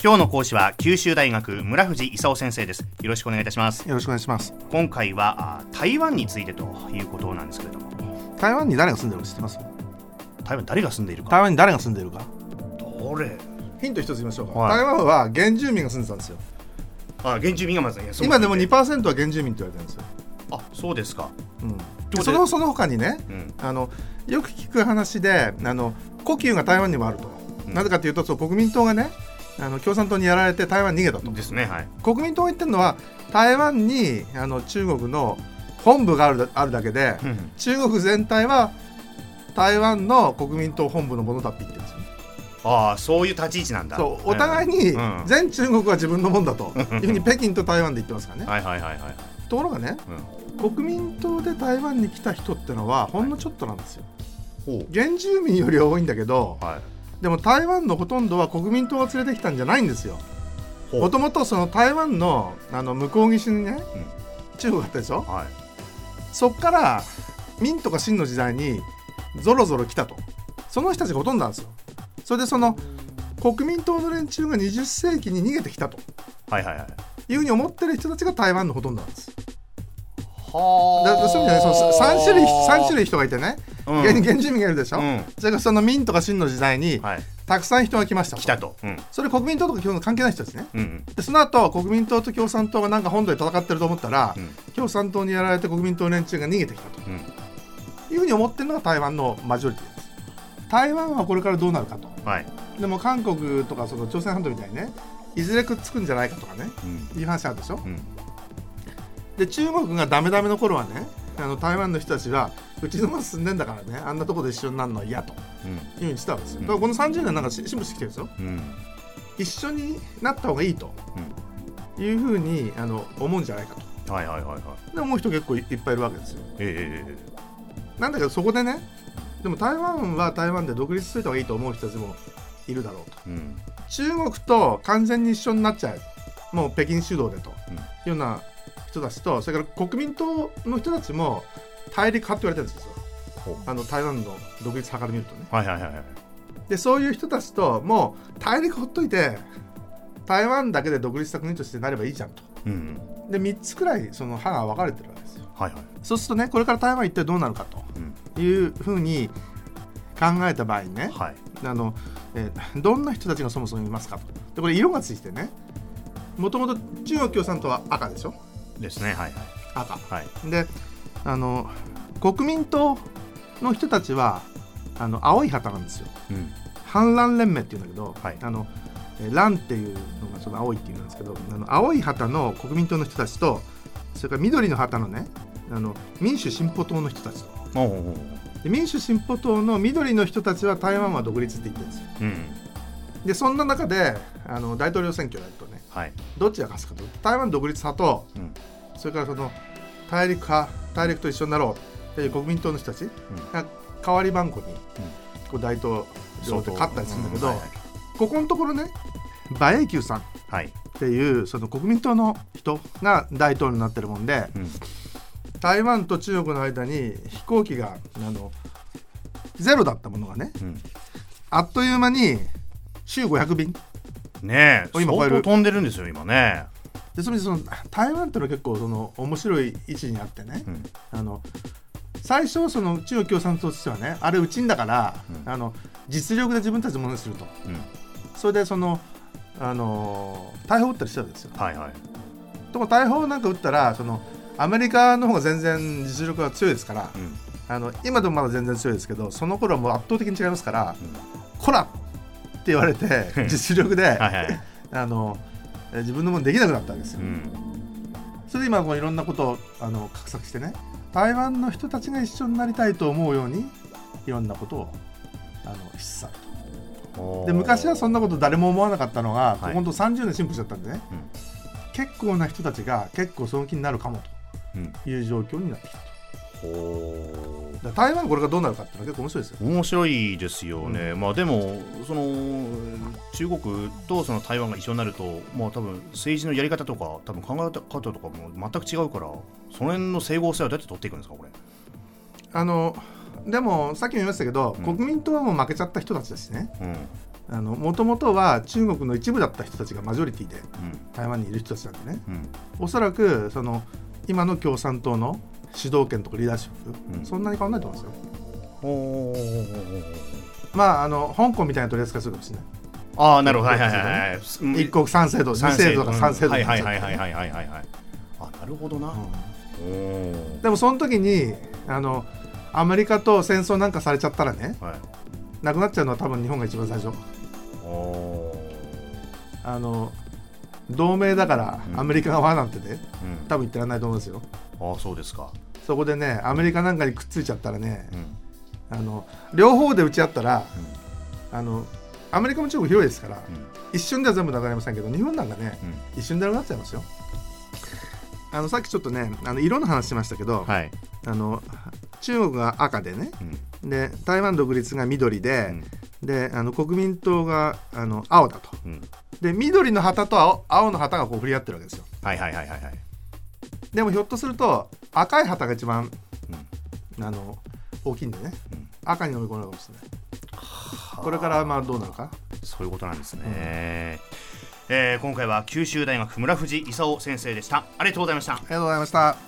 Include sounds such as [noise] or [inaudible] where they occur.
今日の講師は九州大学村藤勲先生です。よろしくお願いいたします。よろしくお願いします。今回はあ台湾についてということなんですけれども。台湾に誰が住んでるか知ってます？台湾に誰が住んでいるか。台湾に誰が住んでるか。どれヒント一つ言いましょうか、はい。台湾は原住民が住んでたんですよ。あ原住民がまず今でも2%は原住民って言われてるんですよ、あそうですか。うん、そのその他にねうん。あのよく聞く話であの故宮が台湾にもあると、うん。なぜかというとそう国民党がねあの共産党にやられて台湾に逃げたと。ですねはい。国民党が言ってるのは台湾にあの中国の本部があるだあるだけでうん。中国全体は台湾の国民党本部のものだって言ってるんです。よねああそういう立ち位置なんだ。そう。お互いにうん。全中国は自分のもんだというふうに北京と台湾で言ってますからね。はいはいはいはいところがねうん。国民党で台湾に来た人ってのはほんのちょっとなんですよ。ほ原住民よりは多いんだけどうはいでも台湾のほとんどは国民党が連れてきたんじゃないんですよ。もともとその台湾のあの向こう岸にね、中国あったでしょ？はい。そっから明とか清の時代にぞろぞろ来たと。その人たちがほとんどなんですよ。それでその国民党の連中が20世紀に逃げてきたと。はいはいはい。いうふうに思ってる人たちが台湾のほとんどなんです。はだからそういう意味でねその3種類三種類人がいてね、うん。原原住民がいるでしょ、うん。それからその明とか清の時代にはい。たくさん人が来ました。と来たと。うん。それ国民党とか基本関係ない人ですね。うんでその後国民党と共産党がなんか本土で戦ってると思ったら、うん。共産党にやられて国民党連中が逃げてきたと。うん。いうふうに思ってるのが台湾のマジョリティです。台湾はこれからどうなるかと。はい。でも韓国とかその朝鮮半島みたいにねいずれくっつくんじゃないかとかねうん。いう話あるでしょ？うん。で中国がダメダメの頃はねあの台湾の人たちはうちの町住んでんだからねあんなとこで一緒になるのは嫌というふうにしてたわけですよ、うん。だからこの30年なんかし進歩してきてるんですよ。うん。一緒になった方がいいというふうにあの思うんじゃないかと。はいはいはいはい。で思う人結構いいっぱいいるわけですよ。ええなんだけどそこでねでも台湾は台湾で独立しといた方がいいと思う人たちもいるだろうと。うん。中国と完全に一緒になっちゃう。もう北京主導でというような人たちとそれから国民党の人たちも大陸派って言われてるんですよ。あの台湾の独立派から見るとね。はいはいはいはい。でそういう人たちともう大陸ほっといて台湾だけで独立した国としてなればいいじゃんと。うんで3つくらいその派が分かれてるわけですよ。はいはい。そうするとねこれから台湾一体どうなるかうん。というふうに考えた場合にねはい。あの、えーどんな人たちがそもそもいますかと。でこれ色がついてねもともと中国共産党は赤でしょ？ですね。はいはい。赤。はい。であの国民党の人たちはあの青い旗なんですよ。うん。反乱連盟っていうんだけど、はい。あのえー乱っていうのがその青いっていうんですけどあの青い旗の国民党の人たちとそれから緑の旗のねあの民主進歩党の人たちと。おうおうで民主進歩党の緑の人たちは台湾は独立って言ってるんですよ。うん。でそんな中であの大統領選挙やるとねはい。どっちが勝つかと台湾独立派とうん。それからその大陸派大陸と一緒になろうっていう国民党の人たちが代わり番号にこう大統領で勝ったりするんだけど、ここのところね馬英九さんっはい。ていうその国民党の人が大統領になってるもんでうん。台湾と中国の間に飛行機があのゼロだったものがねうん。あっという間に週500便ねえ今超える飛んでるんですよ今ねでそれでその台湾ってのは結構その面白い位置にあってね。うん。あの最初その中国共産党としてはねあれうちんだから、うん。あの実力で自分たちのものにすると。うん。それでそのあの大砲撃ったりしてたんですよ。はいはい。ところ大砲なんか撃ったらそのアメリカの方が全然実力が強いですからうん。あの今でもまだ全然強いですけどその頃はもう圧倒的に違いますから「こら!」って言われて [laughs] 実力で、はいはい。あのえ自分のものできなくなったんですよ。うん。それで今こういろんなことをあの画策してね。台湾の人たちが一緒になりたいと思うようにいろんなことをあの示唆おー。で昔はそんなこと誰も思わなかったのが、はい。本当30年進歩しちゃったんでね、うん。結構な人たちが結構その気になるかもうん。という状況になってきた台湾がこれがどうなるかっていうのは結構面白いですよ。う面白いですよね、まあでもその中国とその台湾が一緒になるとまあ多分政治のやり方とか多分考え方とかも全く違うからその辺の整合性はどうやって取っていくんですかこれ？あのでもさっきも言いましたけど、うん。国民党はもう負けちゃった人たちだしね。うん。もともとは中国の一部だった人たちがマジョリティでうん。台湾にいる人たちなんでね。うん。おそらくその今の共産党の主導権とかリーダーシップ、うん。そんなに変わらないと思うんですよ。まああの香港みたいな取り扱いするかもしれない。ああなるほど。はいはいはいはい。うん。一国三制度、二三制度とか三制度。はいはいはいはいはいはいはいはい。あなるほどな、でもその時にあのアメリカと戦争なんかされちゃったらねはい。なくなっちゃうのは多分日本が一番最初。あの同盟だからうん。アメリカ側なんてねうん。多分言ってらんないと思うんですよああそうですか。そこでねアメリカなんかにくっついちゃったらねうん。あの両方で打ち合ったらうん。あのアメリカも中国広いですからうん。一瞬では全部なくなりませんけど日本なんかねうん。一瞬でなくなっちゃいますよ。あのさっきちょっとねあの色の話しましたけど、はい。あの中国が赤でねうん。で台湾独立が緑うで、ん。であの国民党があの青だと。うん。で緑の旗と青青の旗がこう振り合ってるわけですよ。はいはいはいはいはいでもひょっとすると赤い旗が一番うん。あの大きいんでね。うん。赤に飲み込まれるかもしれない。これからまあどうなるか。そういうことなんですね、えー今回は九州大学村藤勲先生でした。ありがとうございました。ありがとうございました